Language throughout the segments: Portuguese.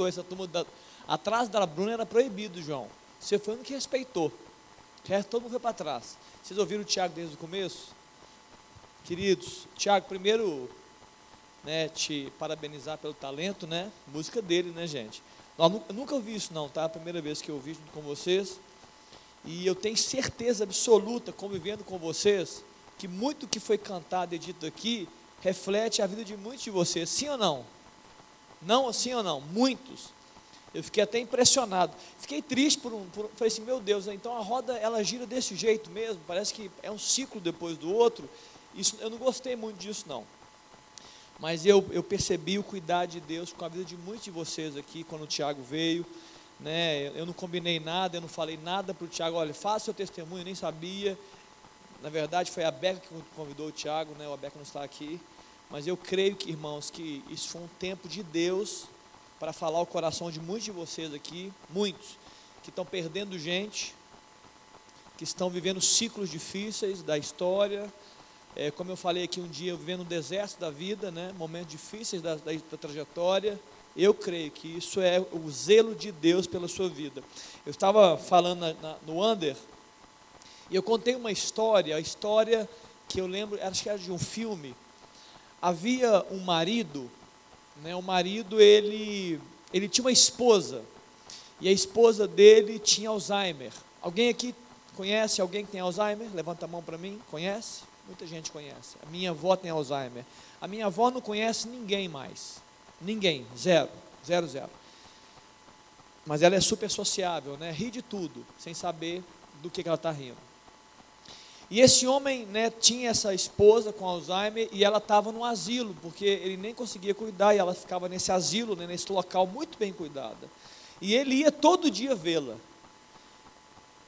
respeitou essa turma. Da, atrás da Bruna era proibido, João. Você foi um que respeitou. Resto todo mundo foi para trás. Vocês ouviram o Tiago desde o começo? Queridos, Tiago, primeiro, né, te parabenizar pelo talento, né? Música dele, né, gente? Eu nunca ouvi isso não, tá? A primeira vez que eu ouvi junto com vocês. E eu tenho certeza absoluta, convivendo com vocês, que muito que foi cantado e dito aqui reflete a vida de muitos de vocês, sim ou não? Não, sim ou não? Muitos. Eu fiquei até impressionado. Fiquei triste por um, por, falei assim, meu Deus, então a roda ela gira desse jeito mesmo, parece que é um ciclo depois do outro. Isso, eu não gostei muito disso não. Mas eu, eu percebi o cuidado de Deus com a vida de muitos de vocês aqui, quando o Tiago veio. Né, eu não combinei nada, eu não falei nada para o Tiago, olha, faça seu testemunho, eu nem sabia. Na verdade, foi a Beca que convidou o Tiago, né, o Beca não está aqui. Mas eu creio que, irmãos, que isso foi um tempo de Deus para falar o coração de muitos de vocês aqui, muitos, que estão perdendo gente, que estão vivendo ciclos difíceis da história, é, como eu falei aqui um dia, vivendo um deserto da vida, né, momentos difíceis da, da, da trajetória, eu creio que isso é o zelo de Deus pela sua vida. Eu estava falando na, na, no Under, e eu contei uma história, a história que eu lembro, acho que era de um filme. Havia um marido, né, o marido ele, ele tinha uma esposa, e a esposa dele tinha Alzheimer. Alguém aqui conhece alguém que tem Alzheimer? Levanta a mão para mim, conhece? Muita gente conhece. A minha avó tem Alzheimer. A minha avó não conhece ninguém mais. Ninguém. Zero. Zero, zero. Mas ela é super sociável, né? Ri de tudo, sem saber do que, que ela está rindo. E esse homem né, tinha essa esposa com Alzheimer e ela estava no asilo, porque ele nem conseguia cuidar e ela ficava nesse asilo, né, nesse local muito bem cuidada. E ele ia todo dia vê-la.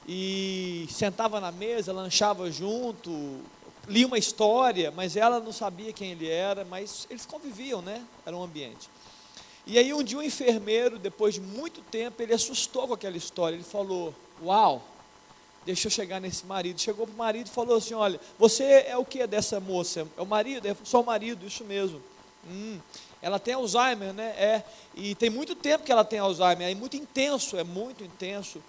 E sentava na mesa, lanchava junto, lia uma história, mas ela não sabia quem ele era, mas eles conviviam, né? Era um ambiente. E aí um dia um enfermeiro, depois de muito tempo, ele assustou com aquela história. Ele falou: Uau, deixa eu chegar nesse marido. Chegou para o marido e falou assim: Olha, você é o que dessa moça? É o marido? É só o marido, isso mesmo. Hum, ela tem Alzheimer, né? É, e tem muito tempo que ela tem Alzheimer, é muito intenso, é muito intenso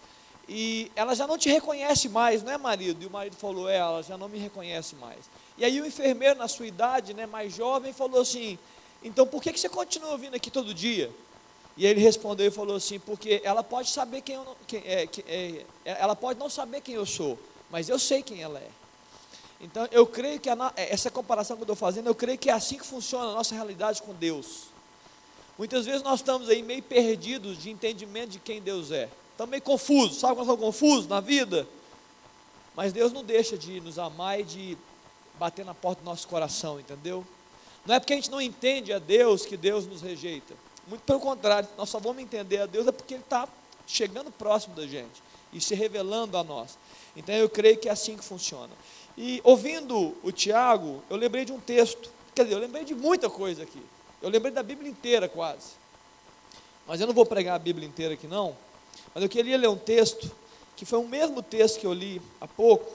e ela já não te reconhece mais, não é marido? E o marido falou, é, ela já não me reconhece mais. E aí o enfermeiro, na sua idade, né, mais jovem, falou assim, então por que, que você continua vindo aqui todo dia? E ele respondeu e falou assim, porque ela pode saber quem eu quem, é, que, é, ela pode não saber quem eu sou, mas eu sei quem ela é. Então eu creio que a, essa comparação que eu estou fazendo, eu creio que é assim que funciona a nossa realidade com Deus. Muitas vezes nós estamos aí meio perdidos de entendimento de quem Deus é. Estamos meio confusos, sabe quando estamos confusos na vida? Mas Deus não deixa de nos amar e de bater na porta do nosso coração, entendeu? Não é porque a gente não entende a Deus que Deus nos rejeita. Muito pelo contrário, nós só vamos entender a Deus é porque Ele está chegando próximo da gente e se revelando a nós. Então eu creio que é assim que funciona. E ouvindo o Tiago, eu lembrei de um texto, quer dizer, eu lembrei de muita coisa aqui. Eu lembrei da Bíblia inteira quase. Mas eu não vou pregar a Bíblia inteira aqui não, mas eu queria ler um texto, que foi o mesmo texto que eu li há pouco,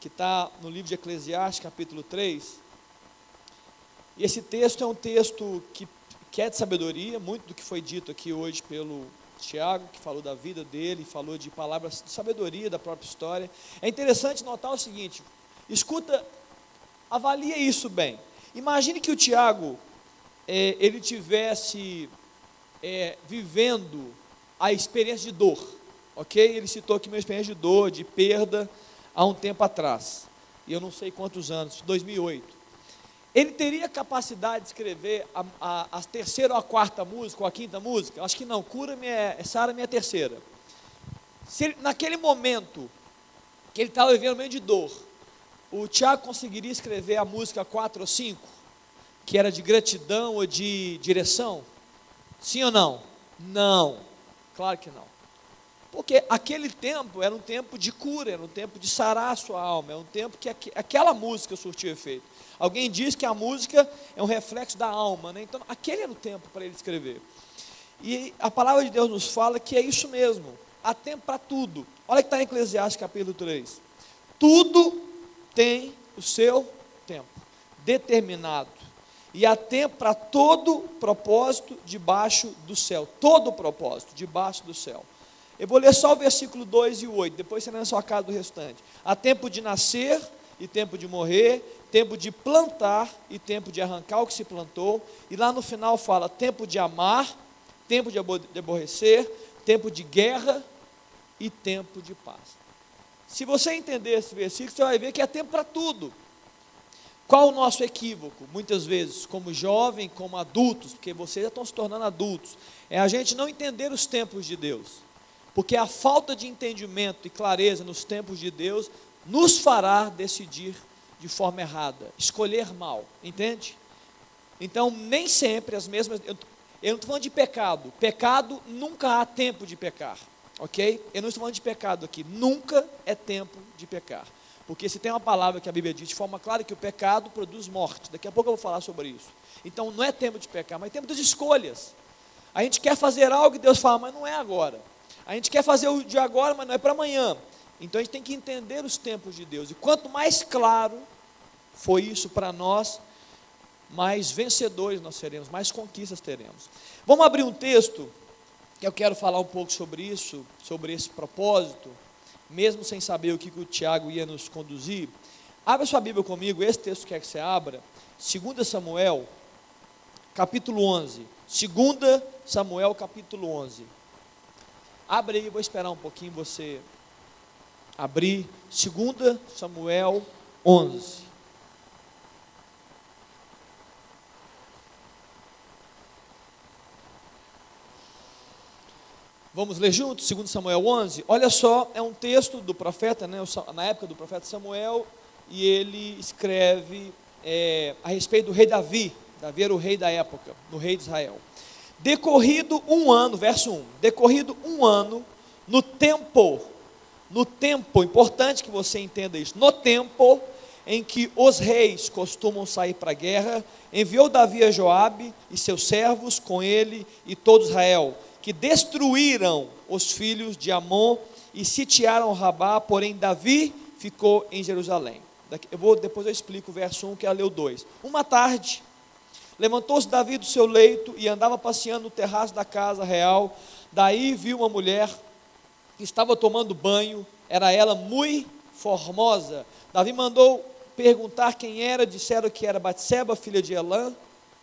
que está no livro de Eclesiastes, capítulo 3. E esse texto é um texto que, que é de sabedoria, muito do que foi dito aqui hoje pelo Tiago, que falou da vida dele, falou de palavras de sabedoria da própria história. É interessante notar o seguinte: escuta, avalia isso bem. Imagine que o Tiago é, ele tivesse é, vivendo a experiência de dor, ok? Ele citou aqui uma experiência de dor, de perda, há um tempo atrás, e eu não sei quantos anos, 2008. Ele teria capacidade de escrever a, a, a terceira ou a quarta música, ou a quinta música? Acho que não, Cura-me é, Sara minha terceira. Se ele, naquele momento que ele estava vivendo meio de dor, o Tiago conseguiria escrever a música 4 ou 5, que era de gratidão ou de direção? Sim ou não? Não. Claro que não. Porque aquele tempo era um tempo de cura, era um tempo de sarar a sua alma, é um tempo que aquela música surtiu efeito. Alguém diz que a música é um reflexo da alma, né? então aquele era o tempo para ele escrever. E a palavra de Deus nos fala que é isso mesmo, há tempo para tudo. Olha que está em Eclesiastes capítulo 3. Tudo tem o seu tempo, determinado. E há tempo para todo propósito debaixo do céu. Todo propósito debaixo do céu. Eu vou ler só o versículo 2 e 8, depois você lê na sua casa do restante. Há tempo de nascer e tempo de morrer, tempo de plantar e tempo de arrancar o que se plantou. E lá no final fala tempo de amar, tempo de aborrecer, tempo de guerra e tempo de paz. Se você entender esse versículo, você vai ver que é tempo para tudo. Qual o nosso equívoco? Muitas vezes, como jovem, como adultos, porque vocês já estão se tornando adultos, é a gente não entender os tempos de Deus. Porque a falta de entendimento e clareza nos tempos de Deus nos fará decidir de forma errada, escolher mal, entende? Então, nem sempre as mesmas. Eu, eu não estou falando de pecado. Pecado nunca há tempo de pecar, ok? Eu não estou falando de pecado aqui. Nunca é tempo de pecar. Porque se tem uma palavra que a Bíblia diz de forma clara que o pecado produz morte. Daqui a pouco eu vou falar sobre isso. Então não é tempo de pecar, mas é tempo das escolhas. A gente quer fazer algo e Deus fala, mas não é agora. A gente quer fazer o de agora, mas não é para amanhã. Então a gente tem que entender os tempos de Deus. E quanto mais claro foi isso para nós, mais vencedores nós seremos, mais conquistas teremos. Vamos abrir um texto que eu quero falar um pouco sobre isso, sobre esse propósito, mesmo sem saber o que, que o Tiago ia nos conduzir. Abra sua Bíblia comigo, esse texto quer que você abra, 2 Samuel, capítulo 11. 2 Samuel, capítulo 11. Abre aí, vou esperar um pouquinho você abrir. 2 Samuel 11. Vamos ler juntos, 2 Samuel 11. Olha só, é um texto do profeta, né, na época do profeta Samuel, e ele escreve é, a respeito do rei Davi. Davi era o rei da época, no rei de Israel. Decorrido um ano, verso 1, decorrido um ano, no tempo, no tempo, importante que você entenda isso, no tempo em que os reis costumam sair para a guerra, enviou Davi a Joabe e seus servos com ele e todo Israel, que destruíram os filhos de Amon e sitiaram Rabá, porém Davi ficou em Jerusalém. Eu vou, depois eu explico o verso 1 que ela leu 2. Uma tarde, Levantou-se Davi do seu leito e andava passeando no terraço da casa real. Daí viu uma mulher que estava tomando banho, era ela muito formosa. Davi mandou perguntar quem era, disseram que era Batseba, filha de Elã,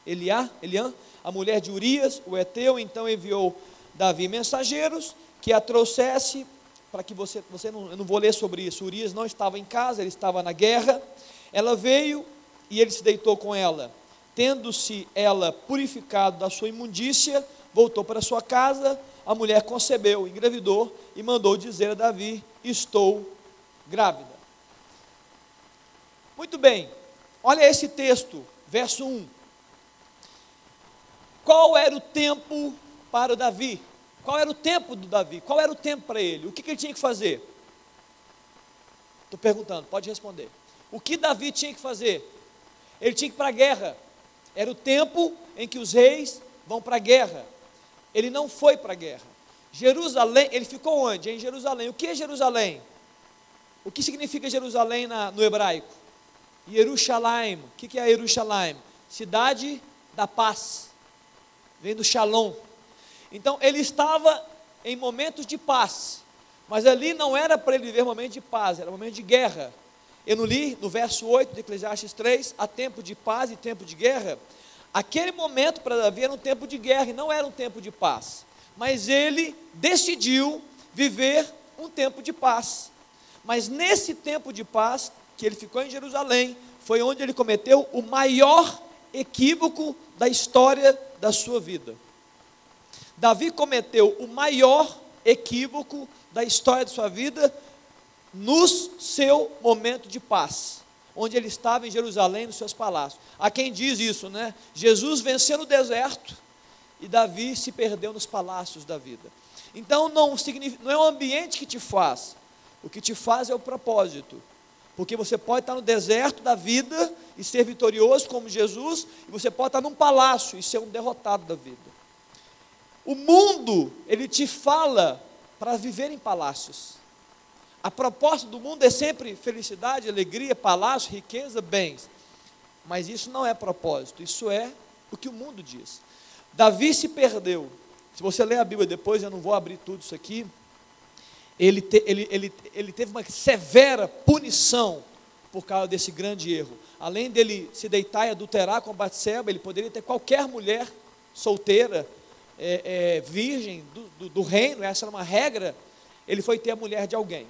Eliá, Eliã, a mulher de Urias, o Eteu, então enviou Davi mensageiros que a trouxesse para que você, você não, eu não vou ler sobre isso. Urias não estava em casa, ele estava na guerra. Ela veio e ele se deitou com ela tendo-se ela purificado da sua imundícia, voltou para sua casa, a mulher concebeu, engravidou e mandou dizer a Davi: Estou grávida. Muito bem, olha esse texto, verso 1. Qual era o tempo para Davi? Qual era o tempo do Davi? Qual era o tempo para ele? O que, que ele tinha que fazer? Estou perguntando, pode responder. O que Davi tinha que fazer? Ele tinha que ir para a guerra. Era o tempo em que os reis vão para a guerra. Ele não foi para a guerra. Jerusalém, ele ficou onde? Em Jerusalém. O que é Jerusalém? O que significa Jerusalém na, no hebraico? Jerusalém. O que, que é Jerusalém? Cidade da paz. Vem do Shalom. Então ele estava em momentos de paz. Mas ali não era para ele viver momentos de paz, era momento de guerra. Eu não li no verso 8 de Eclesiastes 3, há tempo de paz e tempo de guerra. Aquele momento para Davi era um tempo de guerra e não era um tempo de paz. Mas ele decidiu viver um tempo de paz. Mas nesse tempo de paz, que ele ficou em Jerusalém, foi onde ele cometeu o maior equívoco da história da sua vida. Davi cometeu o maior equívoco da história de sua vida no seu momento de paz, onde ele estava em Jerusalém, nos seus palácios. Há quem diz isso, né? Jesus venceu no deserto e Davi se perdeu nos palácios da vida. Então não, não é o ambiente que te faz, o que te faz é o propósito. Porque você pode estar no deserto da vida e ser vitorioso como Jesus, e você pode estar num palácio e ser um derrotado da vida. O mundo, ele te fala para viver em palácios. A proposta do mundo é sempre felicidade, alegria, palácio, riqueza, bens. Mas isso não é propósito, isso é o que o mundo diz. Davi se perdeu. Se você ler a Bíblia depois, eu não vou abrir tudo isso aqui. Ele, te, ele, ele, ele teve uma severa punição por causa desse grande erro. Além dele se deitar e adulterar com Batseba, ele poderia ter qualquer mulher solteira, é, é, virgem do, do, do reino, essa era uma regra. Ele foi ter a mulher de alguém.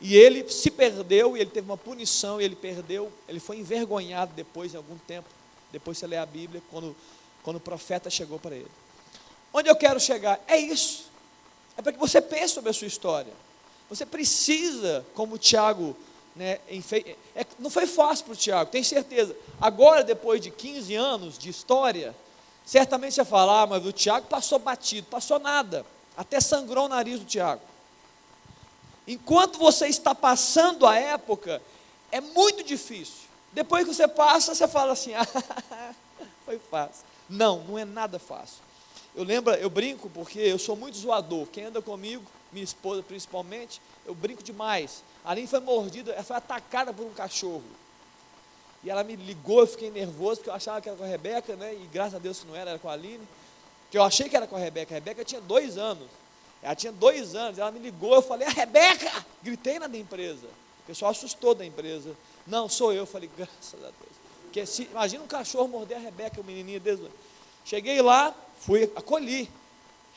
E ele se perdeu, e ele teve uma punição, e ele perdeu, ele foi envergonhado depois, em algum tempo. Depois você lê a Bíblia, quando, quando o profeta chegou para ele. Onde eu quero chegar? É isso. É para que você pense sobre a sua história. Você precisa, como o Tiago, né, é, não foi fácil para o Tiago, tenho certeza. Agora, depois de 15 anos de história, certamente você vai falar, ah, mas o Tiago passou batido, passou nada. Até sangrou o nariz do Tiago. Enquanto você está passando a época, é muito difícil. Depois que você passa, você fala assim: ah, foi fácil. Não, não é nada fácil. Eu lembro, eu brinco porque eu sou muito zoador. Quem anda comigo, minha esposa principalmente, eu brinco demais. A Aline foi mordida, ela foi atacada por um cachorro. E ela me ligou, eu fiquei nervoso, porque eu achava que era com a Rebeca, né? E graças a Deus que não era, era com a Aline. Que eu achei que era com a Rebeca. A Rebeca tinha dois anos. Ela tinha dois anos, ela me ligou, eu falei, a Rebeca! Gritei na da empresa. O pessoal assustou da empresa. Não, sou eu. Eu falei, graças a Deus. Porque se, imagina um cachorro morder a Rebeca, o menininho desde. Cheguei lá, fui, acolhi.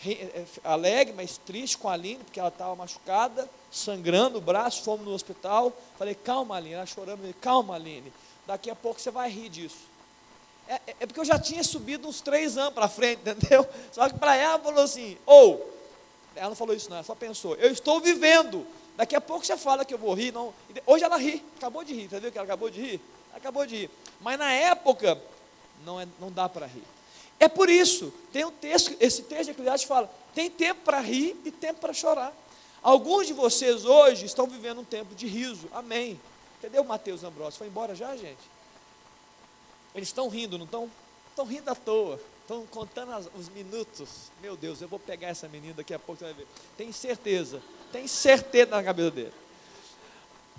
É, alegre, mas triste com a Aline, porque ela estava machucada, sangrando o braço, fomos no hospital. Falei, calma, Aline. Ela chorando, falei, calma, Aline. Daqui a pouco você vai rir disso. É, é, é porque eu já tinha subido uns três anos para frente, entendeu? Só que para ela falou assim, ou, oh, ela não falou isso não, ela só pensou, eu estou vivendo. Daqui a pouco você fala que eu vou rir. Não. Hoje ela ri, acabou de rir, entendeu que ela acabou de rir? Acabou de rir. Mas na época, não, é, não dá para rir. É por isso, tem um texto, esse texto de Eclesiastes fala, tem tempo para rir e tempo para chorar. Alguns de vocês hoje estão vivendo um tempo de riso. Amém. Entendeu, Mateus Ambrosio? Foi embora já, gente? Eles estão rindo, não estão? Estão rindo à toa. Estão contando as, os minutos. Meu Deus, eu vou pegar essa menina daqui a pouco, você vai ver. Tem certeza. Tem certeza na cabeça dele.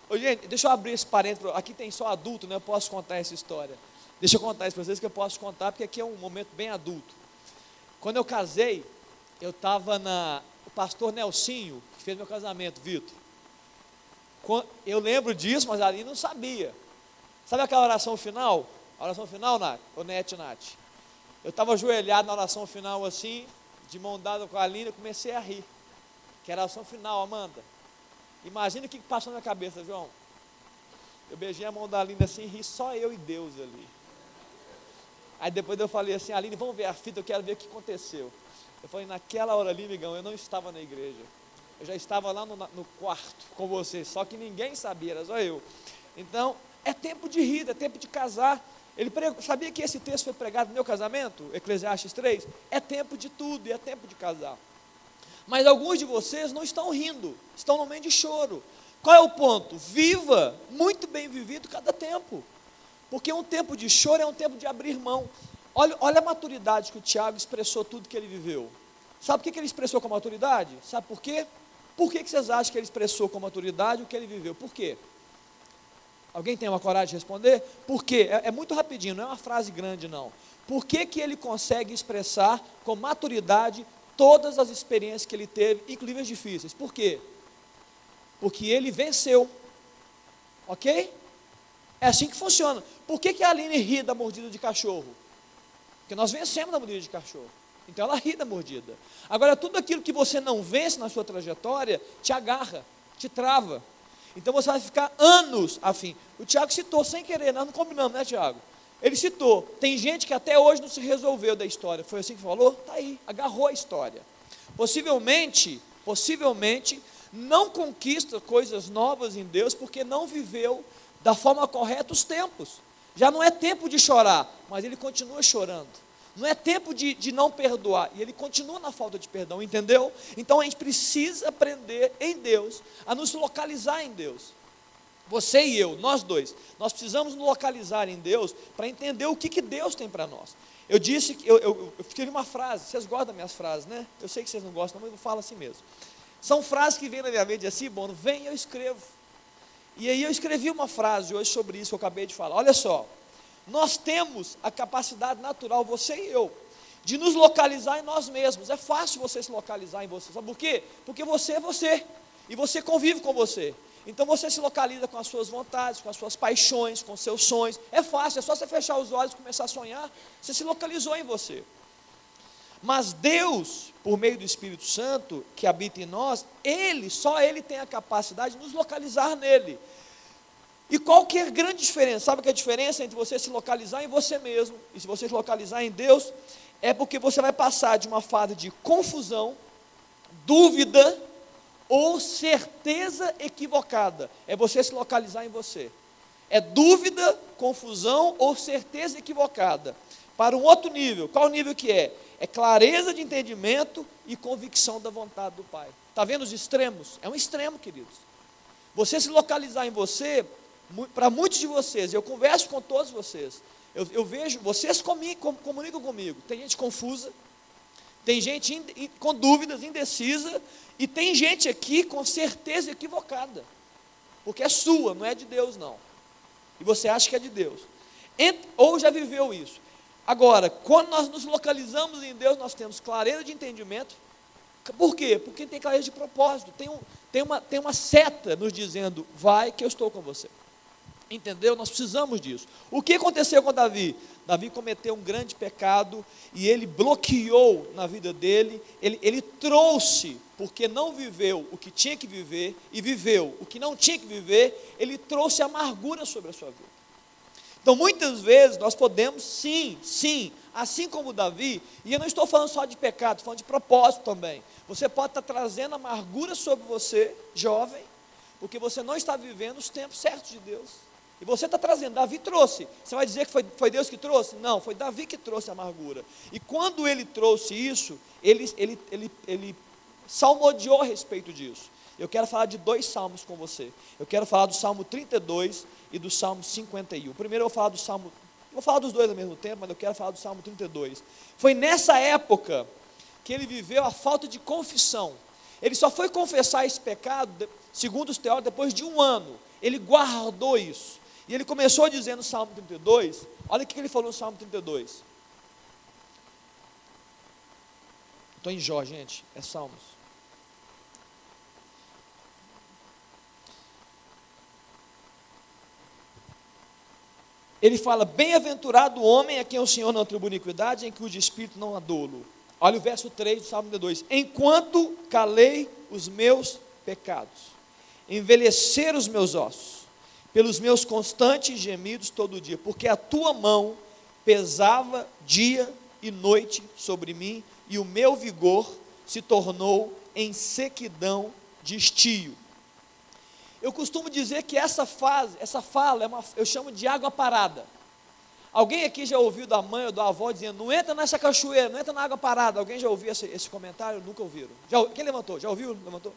Ô, gente, deixa eu abrir esse parênteses. Aqui tem só adulto, né? Eu posso contar essa história. Deixa eu contar isso para vocês que eu posso contar, porque aqui é um momento bem adulto. Quando eu casei, eu estava na. O pastor Nelsinho, que fez meu casamento, Vitor. Eu lembro disso, mas ali não sabia. Sabe aquela oração final? A oração final, Nath? Ou Net, Nath? Eu estava ajoelhado na oração final assim, de mão dada com a Aline, eu comecei a rir. Que era a oração final, Amanda. Imagina o que passou na cabeça, João. Eu beijei a mão da Aline assim, ri só eu e Deus ali. Aí depois eu falei assim, Aline, vamos ver a fita, eu quero ver o que aconteceu. Eu falei, naquela hora ali, migão, eu não estava na igreja. Eu já estava lá no, no quarto com você, só que ninguém sabia, era só eu. Então, é tempo de rir, é tempo de casar. Ele pregou, sabia que esse texto foi pregado no meu casamento, Eclesiastes 3? É tempo de tudo e é tempo de casar. Mas alguns de vocês não estão rindo, estão no meio de choro. Qual é o ponto? Viva muito bem vivido cada tempo. Porque um tempo de choro é um tempo de abrir mão. Olha, olha a maturidade que o Tiago expressou tudo que ele viveu. Sabe o que ele expressou com maturidade? Sabe por quê? Por que, que vocês acham que ele expressou com maturidade o que ele viveu? Por quê? Alguém tem uma coragem de responder? Por quê? É, é, muito rapidinho, não é uma frase grande, não. Por que, que ele consegue expressar com maturidade todas as experiências que ele teve, inclusive as difíceis? Por quê? Porque ele venceu. Ok? É assim que funciona. Por que, que a Aline ri da mordida de cachorro? Porque nós vencemos da mordida de cachorro. Então ela ri da mordida. Agora, tudo aquilo que você não vence na sua trajetória, te agarra, te trava. Então você vai ficar anos afim. O Tiago citou sem querer, nós não combinamos, né, Tiago? Ele citou. Tem gente que até hoje não se resolveu da história. Foi assim que falou? Está aí, agarrou a história. Possivelmente, possivelmente, não conquista coisas novas em Deus porque não viveu da forma correta os tempos. Já não é tempo de chorar, mas ele continua chorando. Não é tempo de, de não perdoar. E ele continua na falta de perdão, entendeu? Então a gente precisa aprender em Deus, a nos localizar em Deus. Você e eu, nós dois, nós precisamos nos localizar em Deus para entender o que, que Deus tem para nós. Eu disse, eu, eu, eu escrevi uma frase, vocês gostam das minhas frases, né? Eu sei que vocês não gostam, mas eu falo assim mesmo. São frases que vêm na minha mente assim, bom, vem eu escrevo. E aí eu escrevi uma frase hoje sobre isso que eu acabei de falar. Olha só, nós temos a capacidade natural, você e eu, de nos localizar em nós mesmos. É fácil você se localizar em você. Sabe por quê? Porque você é você. E você convive com você. Então você se localiza com as suas vontades, com as suas paixões, com os seus sonhos. É fácil, é só você fechar os olhos e começar a sonhar. Você se localizou em você. Mas Deus, por meio do Espírito Santo que habita em nós, Ele, só Ele tem a capacidade de nos localizar nele. E qual que é a grande diferença? Sabe que a diferença entre você se localizar em você mesmo e se você se localizar em Deus é porque você vai passar de uma fase de confusão, dúvida ou certeza equivocada. É você se localizar em você. É dúvida, confusão ou certeza equivocada. Para um outro nível. Qual nível que é? É clareza de entendimento e convicção da vontade do Pai. Está vendo os extremos? É um extremo, queridos. Você se localizar em você para muitos de vocês, eu converso com todos vocês, eu, eu vejo, vocês comigo, comunicam comigo, tem gente confusa, tem gente in, in, com dúvidas, indecisa, e tem gente aqui com certeza equivocada, porque é sua, não é de Deus não, e você acha que é de Deus, Ent, ou já viveu isso. Agora, quando nós nos localizamos em Deus, nós temos clareza de entendimento, por quê? Porque tem clareza de propósito, tem, um, tem, uma, tem uma seta nos dizendo, vai que eu estou com você. Entendeu? Nós precisamos disso. O que aconteceu com Davi? Davi cometeu um grande pecado e ele bloqueou na vida dele, ele, ele trouxe, porque não viveu o que tinha que viver e viveu o que não tinha que viver, ele trouxe amargura sobre a sua vida. Então, muitas vezes nós podemos, sim, sim, assim como Davi, e eu não estou falando só de pecado, estou falando de propósito também. Você pode estar trazendo amargura sobre você, jovem, porque você não está vivendo os tempos certos de Deus. E você está trazendo, Davi trouxe. Você vai dizer que foi, foi Deus que trouxe? Não, foi Davi que trouxe a amargura. E quando ele trouxe isso, ele, ele, ele, ele salmodiou a respeito disso. Eu quero falar de dois salmos com você. Eu quero falar do Salmo 32 e do Salmo 51. Primeiro eu vou falar do Salmo. Vou falar dos dois ao mesmo tempo, mas eu quero falar do Salmo 32. Foi nessa época que ele viveu a falta de confissão. Ele só foi confessar esse pecado, segundo os teólogos, depois de um ano. Ele guardou isso. E ele começou dizendo no Salmo 32, olha o que ele falou no Salmo 32. Estou em Jó, gente, é Salmos. Ele fala: Bem-aventurado o homem a quem o Senhor não atribui iniquidade, em cujo espírito não há dolo. Olha o verso 3 do Salmo 32. Enquanto calei os meus pecados, envelhecer os meus ossos, pelos meus constantes gemidos todo dia, porque a tua mão pesava dia e noite sobre mim, e o meu vigor se tornou em sequidão de estio. Eu costumo dizer que essa fase, essa fala, é uma, eu chamo de água parada. Alguém aqui já ouviu da mãe ou da avó dizendo, não entra nessa cachoeira, não entra na água parada. Alguém já ouviu esse, esse comentário? Nunca ouviram. Já, quem levantou? Já ouviu? Levantou?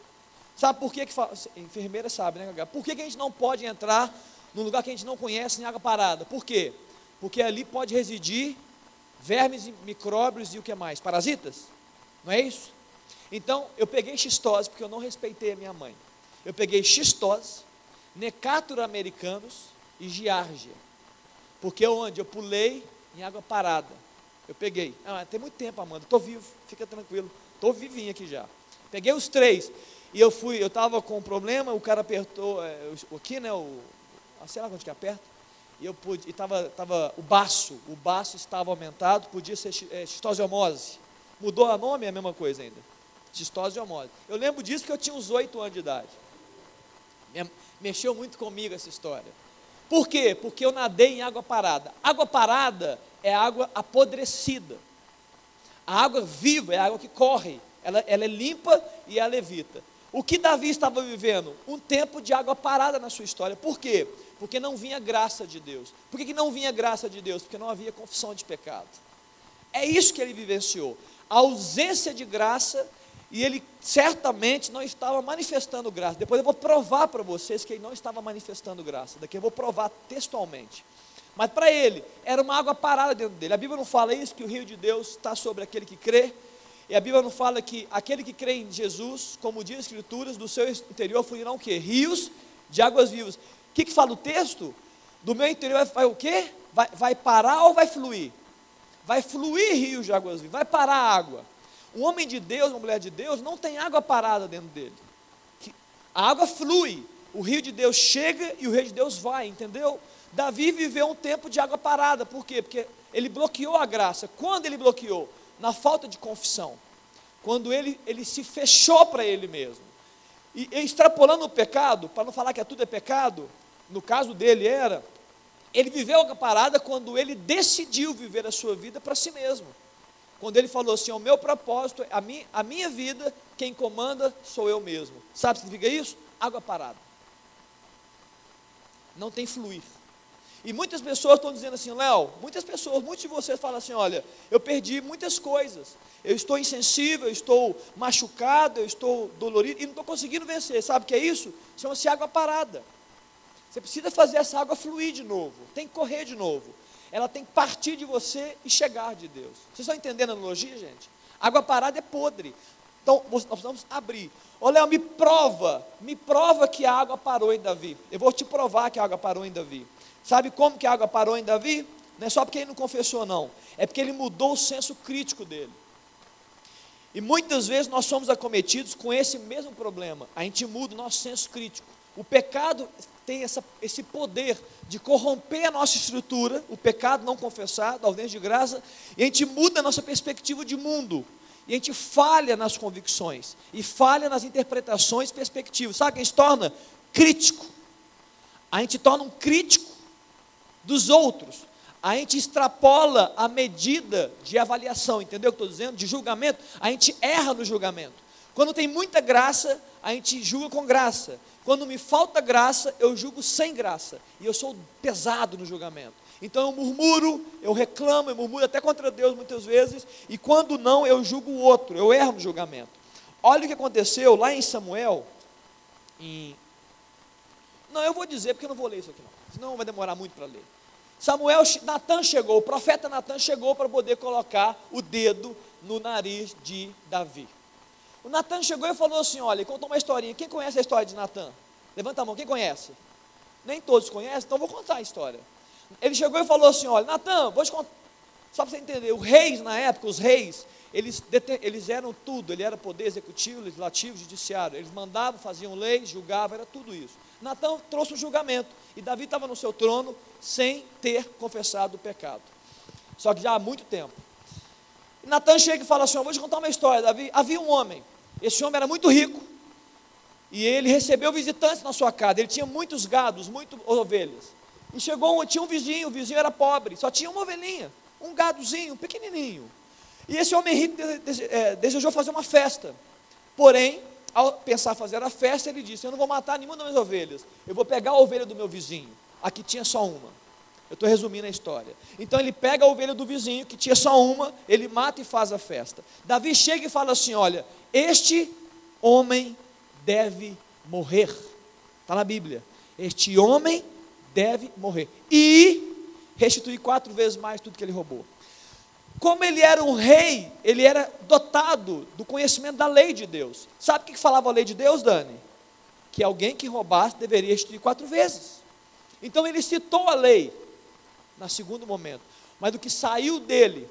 Sabe por que, que enfermeira sabe, né? Por que, que a gente não pode entrar num lugar que a gente não conhece em água parada? Por quê? Porque ali pode residir vermes, micróbios e o que mais? Parasitas? Não é isso? Então, eu peguei xistose porque eu não respeitei a minha mãe. Eu peguei xistose, necátura americanos e giardia. Porque onde eu pulei em água parada. Eu peguei. Ah, tem muito tempo, Amanda. Estou vivo, fica tranquilo. Estou vivinho aqui já. Peguei os três. E eu fui, eu estava com um problema, o cara apertou é, aqui, né? O, sei lá onde que aperta. E eu pude, e tava, tava o baço, o baço estava aumentado, podia ser é, xistosiomose. Mudou a nome, é a mesma coisa ainda. Xistosiomose. Eu lembro disso porque eu tinha uns oito anos de idade. Mexeu muito comigo essa história. Por quê? Porque eu nadei em água parada. Água parada é água apodrecida. A água viva é a água que corre. Ela, ela é limpa e ela levita. O que Davi estava vivendo? Um tempo de água parada na sua história. Por quê? Porque não vinha graça de Deus. Por que, que não vinha graça de Deus? Porque não havia confissão de pecado. É isso que ele vivenciou. A ausência de graça e ele certamente não estava manifestando graça. Depois eu vou provar para vocês que ele não estava manifestando graça. Daqui eu vou provar textualmente. Mas para ele, era uma água parada dentro dele. A Bíblia não fala isso, que o rio de Deus está sobre aquele que crê. E a Bíblia não fala que aquele que crê em Jesus, como diz as Escrituras, do seu interior fluirão o quê? Rios de águas vivas. O que, que fala o texto? Do meu interior vai o quê? vai, vai parar ou vai fluir? Vai fluir rios de águas vivas, vai parar a água. Um homem de Deus, uma mulher de Deus, não tem água parada dentro dele. A água flui, o rio de Deus chega e o rio de Deus vai, entendeu? Davi viveu um tempo de água parada, por quê? Porque ele bloqueou a graça. Quando ele bloqueou? Na falta de confissão. Quando ele, ele se fechou para ele mesmo. E, e extrapolando o pecado, para não falar que tudo é pecado, no caso dele era, ele viveu a parada quando ele decidiu viver a sua vida para si mesmo. Quando ele falou assim: o meu propósito, a minha, a minha vida, quem comanda sou eu mesmo. Sabe o que significa isso? Água parada. Não tem fluir. E muitas pessoas estão dizendo assim, Léo, muitas pessoas, muitos de vocês falam assim, olha, eu perdi muitas coisas, eu estou insensível, eu estou machucado, eu estou dolorido e não estou conseguindo vencer. Sabe o que é isso? Chama-se água parada. Você precisa fazer essa água fluir de novo, tem que correr de novo. Ela tem que partir de você e chegar de Deus. Vocês estão entendendo a analogia, gente? Água parada é podre. Então, nós precisamos abrir. Ô Léo, me prova, me prova que a água parou em Davi. Eu vou te provar que a água parou em Davi. Sabe como que a água parou em Davi? Não é só porque ele não confessou, não. É porque ele mudou o senso crítico dele. E muitas vezes nós somos acometidos com esse mesmo problema. A gente muda o nosso senso crítico. O pecado tem essa, esse poder de corromper a nossa estrutura, o pecado não confessado, ausência de graça, e a gente muda a nossa perspectiva de mundo. E a gente falha nas convicções, e falha nas interpretações e perspectivas. Sabe quem se torna? Crítico. A gente torna um crítico dos outros. A gente extrapola a medida de avaliação, entendeu o que estou dizendo? De julgamento, a gente erra no julgamento. Quando tem muita graça, a gente julga com graça. Quando me falta graça, eu julgo sem graça. E eu sou pesado no julgamento. Então eu murmuro, eu reclamo, eu murmuro até contra Deus muitas vezes. E quando não, eu julgo o outro, eu erro no julgamento. Olha o que aconteceu lá em Samuel. Em... Não, eu vou dizer porque eu não vou ler isso aqui não. Senão vai demorar muito para ler. Samuel, Natan chegou, o profeta Natan chegou para poder colocar o dedo no nariz de Davi. O Natan chegou e falou assim: olha, contou uma historinha. Quem conhece a história de Natan? Levanta a mão, quem conhece? Nem todos conhecem, então vou contar a história. Ele chegou e falou assim: olha, Natan, vou te contar. Só para você entender, os reis na época, os reis, eles, eles eram tudo, ele era poder executivo, legislativo, judiciário. Eles mandavam, faziam leis, julgavam, era tudo isso. Natan trouxe o julgamento. E Davi estava no seu trono sem ter confessado o pecado. Só que já há muito tempo. Natan chega e fala assim: Eu vou te contar uma história. Davi, havia um homem. Esse homem era muito rico. E ele recebeu visitantes na sua casa. Ele tinha muitos gados, muitas ovelhas. E chegou tinha um vizinho, o vizinho era pobre, só tinha uma ovelhinha, um gadozinho, pequenininho. E esse homem rico é, desejou fazer uma festa. Porém, ao pensar fazer a festa, ele disse: Eu não vou matar nenhuma das minhas ovelhas, eu vou pegar a ovelha do meu vizinho. Aqui tinha só uma. Eu estou resumindo a história. Então ele pega a ovelha do vizinho, que tinha só uma, ele mata e faz a festa. Davi chega e fala assim: Olha, este homem deve morrer. Está na Bíblia. Este homem deve morrer. E restituir quatro vezes mais tudo que ele roubou. Como ele era um rei, ele era dotado do conhecimento da lei de Deus. Sabe o que falava a lei de Deus, Dani? Que alguém que roubasse deveria restituir quatro vezes. Então ele citou a lei no segundo momento. Mas o que saiu dele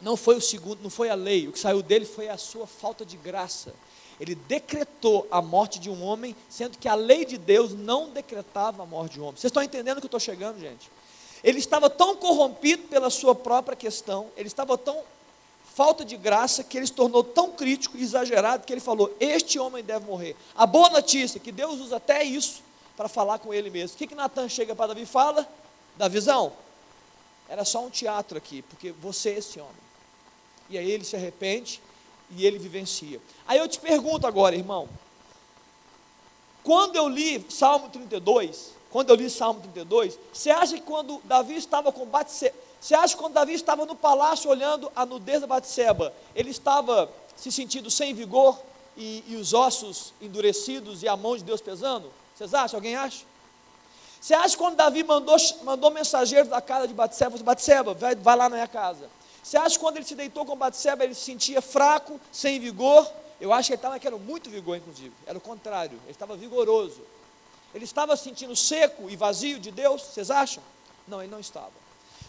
não foi o segundo, não foi a lei, o que saiu dele foi a sua falta de graça. Ele decretou a morte de um homem, sendo que a lei de Deus não decretava a morte de um homem. Vocês estão entendendo que eu estou chegando, gente? Ele estava tão corrompido pela sua própria questão, ele estava tão falta de graça que ele se tornou tão crítico e exagerado que ele falou: Este homem deve morrer. A boa notícia é que Deus usa até isso para falar com ele mesmo. O que, que Natan chega para Davi e fala? Da visão? Era só um teatro aqui, porque você é esse homem. E aí ele se arrepende e ele vivencia. Aí eu te pergunto agora, irmão. Quando eu li Salmo 32, quando eu li Salmo 32, você acha que quando Davi estava com Batseba, você acha que quando Davi estava no palácio olhando a nudez da Batseba, ele estava se sentindo sem vigor e, e, os ossos endurecidos e a mão de Deus pesando? Vocês acham? Alguém acha? Você acha que quando Davi mandou, mandou mensageiros da casa de Batseba, Batseba, vai, vai lá na minha casa. Você acha que quando ele se deitou com Batseba, ele se sentia fraco, sem vigor? Eu acho que ele estava querendo muito vigor, inclusive. Era o contrário, ele estava vigoroso. Ele estava sentindo seco e vazio de Deus, vocês acham? Não, ele não estava.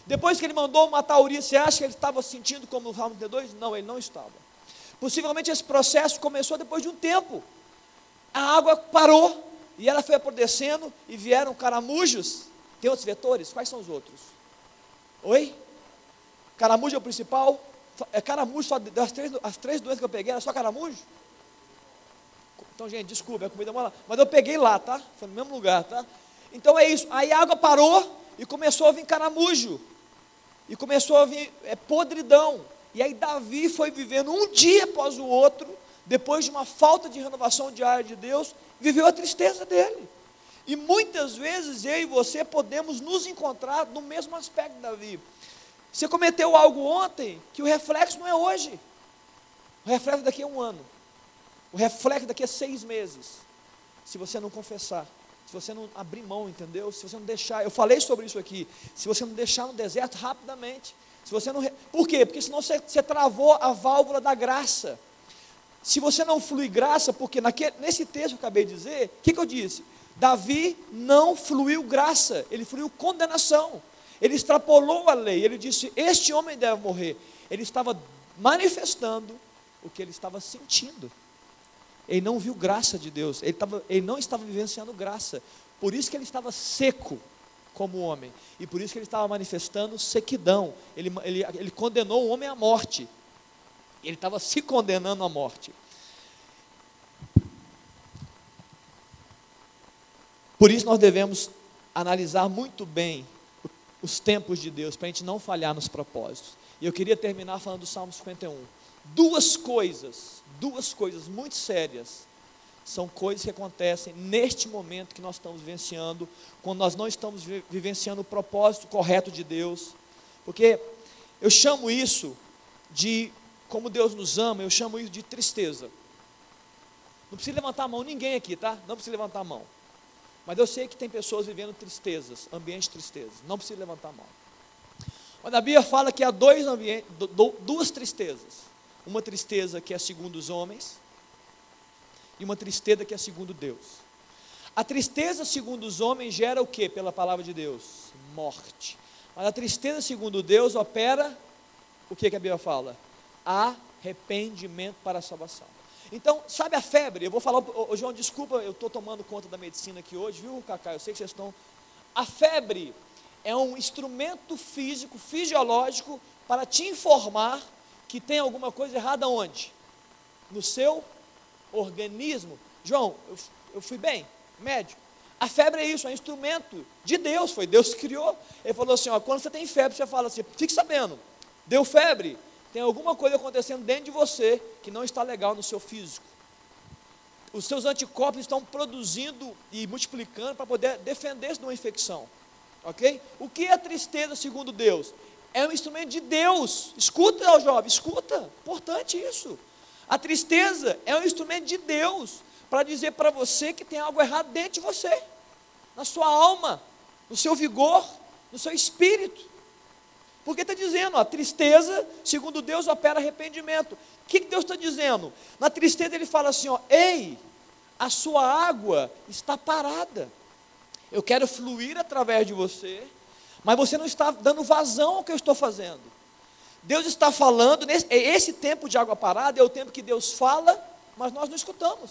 Depois que ele mandou matar Urias, você acha que ele estava sentindo como o Salmo 32? Não, ele não estava. Possivelmente esse processo começou depois de um tempo. A água parou e ela foi apodrecendo e vieram caramujos. Tem outros vetores? Quais são os outros? Oi? Caramujo é o principal? É caramujo só das três, as três doenças que eu peguei, era só caramujo? Então, gente, desculpa, a comida é Mas eu peguei lá, tá? Foi no mesmo lugar, tá? Então é isso. Aí a água parou e começou a vir caramujo. E começou a vir é, podridão. E aí Davi foi vivendo um dia após o outro, depois de uma falta de renovação diária de Deus, viveu a tristeza dele. E muitas vezes eu e você podemos nos encontrar no mesmo aspecto, Davi. Você cometeu algo ontem que o reflexo não é hoje. O reflexo é daqui a um ano. O reflexo é daqui a seis meses. Se você não confessar. Se você não abrir mão, entendeu? Se você não deixar. Eu falei sobre isso aqui. Se você não deixar no deserto rapidamente. Se você não. Por quê? Porque senão você, você travou a válvula da graça. Se você não flui graça, porque naquele, nesse texto que eu acabei de dizer, o que, que eu disse? Davi não fluiu graça, ele fluiu condenação. Ele extrapolou a lei, ele disse: Este homem deve morrer. Ele estava manifestando o que ele estava sentindo. Ele não viu graça de Deus, ele, estava, ele não estava vivenciando graça. Por isso que ele estava seco como homem, e por isso que ele estava manifestando sequidão. Ele, ele, ele condenou o homem à morte, ele estava se condenando à morte. Por isso nós devemos analisar muito bem os tempos de Deus, para a gente não falhar nos propósitos. E eu queria terminar falando do Salmo 51. Duas coisas, duas coisas muito sérias, são coisas que acontecem neste momento que nós estamos vivenciando, quando nós não estamos vivenciando o propósito correto de Deus. Porque eu chamo isso de, como Deus nos ama, eu chamo isso de tristeza. Não precisa levantar a mão ninguém aqui, tá? Não precisa levantar a mão. Mas eu sei que tem pessoas vivendo tristezas, ambientes de tristeza. Não precisa levantar a mão. Mas a Bíblia fala que há dois ambientes, duas tristezas. Uma tristeza que é segundo os homens e uma tristeza que é segundo Deus. A tristeza segundo os homens gera o que pela palavra de Deus? Morte. Mas a tristeza segundo Deus opera o que, que a Bíblia fala? Arrependimento para a salvação. Então, sabe a febre? Eu vou falar, ô, João, desculpa, eu estou tomando conta da medicina aqui hoje, viu, Cacá? Eu sei que vocês estão. A febre é um instrumento físico, fisiológico, para te informar que tem alguma coisa errada onde? No seu organismo. João, eu, eu fui bem, médico. A febre é isso, é um instrumento de Deus, foi Deus que criou. Ele falou assim: ó, quando você tem febre, você fala assim, fique sabendo, deu febre, tem alguma coisa acontecendo dentro de você que não está legal no seu físico. Os seus anticorpos estão produzindo e multiplicando para poder defender-se de uma infecção. Ok? O que é tristeza segundo Deus? É um instrumento de Deus. Escuta, jovem, escuta. Importante isso. A tristeza é um instrumento de Deus para dizer para você que tem algo errado dentro de você, na sua alma, no seu vigor, no seu espírito. Porque está dizendo, a tristeza, segundo Deus, opera arrependimento. O que, que Deus está dizendo? Na tristeza ele fala assim: ó, ei, a sua água está parada. Eu quero fluir através de você, mas você não está dando vazão ao que eu estou fazendo. Deus está falando, nesse, esse tempo de água parada é o tempo que Deus fala, mas nós não escutamos.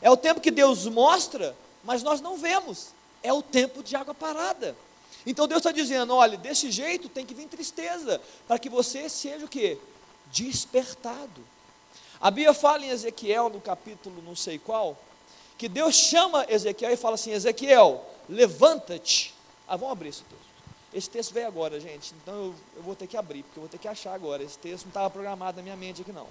É o tempo que Deus mostra, mas nós não vemos. É o tempo de água parada. Então Deus está dizendo: olha, desse jeito tem que vir tristeza, para que você seja o que? Despertado. A Bíblia fala em Ezequiel, no capítulo não sei qual, que Deus chama Ezequiel e fala assim: Ezequiel, levanta-te. Ah, vamos abrir esse texto. Esse texto veio agora, gente, então eu, eu vou ter que abrir, porque eu vou ter que achar agora. Esse texto não estava programado na minha mente aqui, não.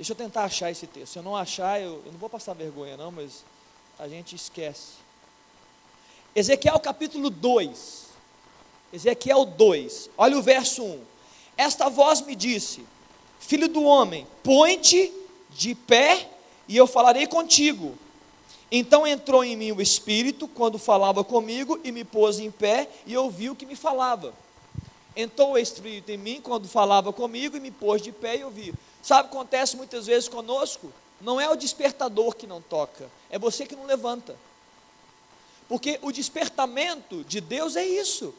Deixa eu tentar achar esse texto. Se eu não achar, eu, eu não vou passar vergonha, não, mas a gente esquece. Ezequiel capítulo 2. Ezequiel 2. Olha o verso 1. Esta voz me disse: Filho do homem, põe-te de pé e eu falarei contigo. Então entrou em mim o Espírito quando falava comigo e me pôs em pé e ouvi o que me falava. Entrou o Espírito em mim quando falava comigo e me pôs de pé e ouvi. Sabe o que acontece muitas vezes conosco? Não é o despertador que não toca, é você que não levanta. Porque o despertamento de Deus é isso.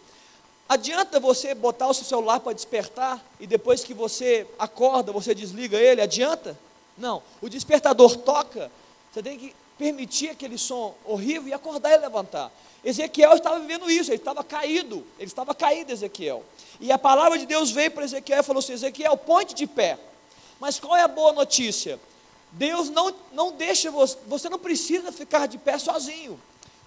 Adianta você botar o seu celular para despertar e depois que você acorda, você desliga ele? Adianta? Não. O despertador toca, você tem que permitir aquele som horrível e acordar e levantar. Ezequiel estava vivendo isso, ele estava caído, ele estava caído, Ezequiel. E a palavra de Deus veio para Ezequiel e falou assim: Ezequiel, ponte de pé. Mas qual é a boa notícia? Deus não, não deixa você, você não precisa ficar de pé sozinho.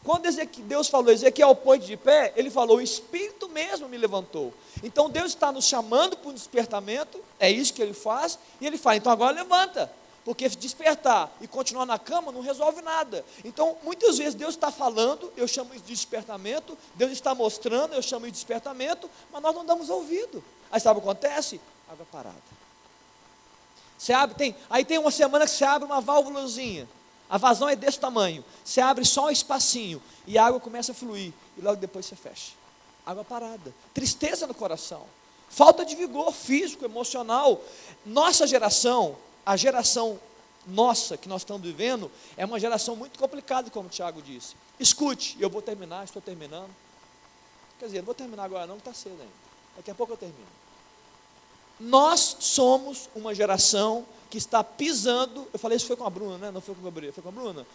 Quando Deus falou, Ezequiel, ponte de pé, ele falou, o Espírito mesmo me levantou. Então Deus está nos chamando para um despertamento, é isso que ele faz, e ele fala, então agora levanta. Porque despertar e continuar na cama não resolve nada. Então, muitas vezes Deus está falando, eu chamo isso de despertamento, Deus está mostrando, eu chamo isso de despertamento, mas nós não damos ouvido. Aí sabe o que acontece? Água parada. Você abre, tem, aí tem uma semana que você abre uma válvulazinha. A vazão é desse tamanho. Você abre só um espacinho e a água começa a fluir. E logo depois você fecha. Água parada. Tristeza no coração. Falta de vigor físico, emocional. Nossa geração a geração nossa que nós estamos vivendo é uma geração muito complicada, como o Tiago disse. Escute, eu vou terminar, estou terminando. Quer dizer, não vou terminar agora não, está cedo ainda. Daqui a pouco eu termino. Nós somos uma geração que está pisando. Eu falei isso foi com a Bruna, né? Não foi com a Gabriel, foi com a Bruna.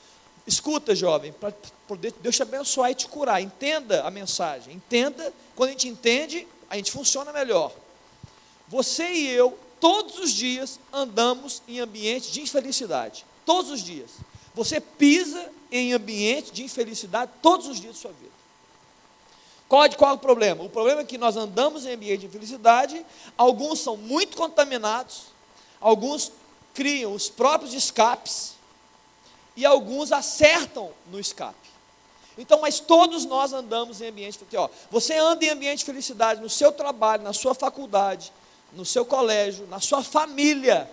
Escuta, jovem, para poder Deus te abençoar e te curar. Entenda a mensagem. Entenda. Quando a gente entende, a gente funciona melhor. Você e eu todos os dias andamos em ambiente de infelicidade. Todos os dias. Você pisa em ambiente de infelicidade todos os dias da sua vida. Qual, qual é o problema? O problema é que nós andamos em ambiente de infelicidade, alguns são muito contaminados, alguns criam os próprios escapes e alguns acertam no escape. Então, mas todos nós andamos em ambiente, porque ó, você anda em ambiente de felicidade no seu trabalho, na sua faculdade, no seu colégio, na sua família,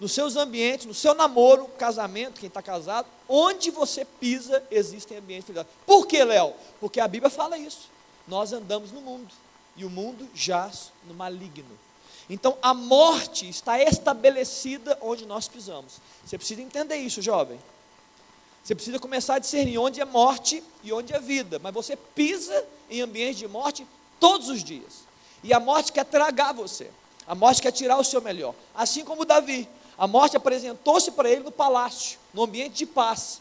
nos seus ambientes, no seu namoro, casamento, quem está casado, onde você pisa, existem ambientes felicidade. Por que, Léo? Porque a Bíblia fala isso. Nós andamos no mundo e o mundo jaz no maligno. Então a morte está estabelecida onde nós pisamos. Você precisa entender isso, jovem. Você precisa começar a discernir onde é morte e onde é vida. Mas você pisa em ambiente de morte todos os dias. E a morte quer tragar você. A morte quer tirar o seu melhor. Assim como Davi. A morte apresentou-se para ele no palácio, no ambiente de paz.